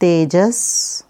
Tejas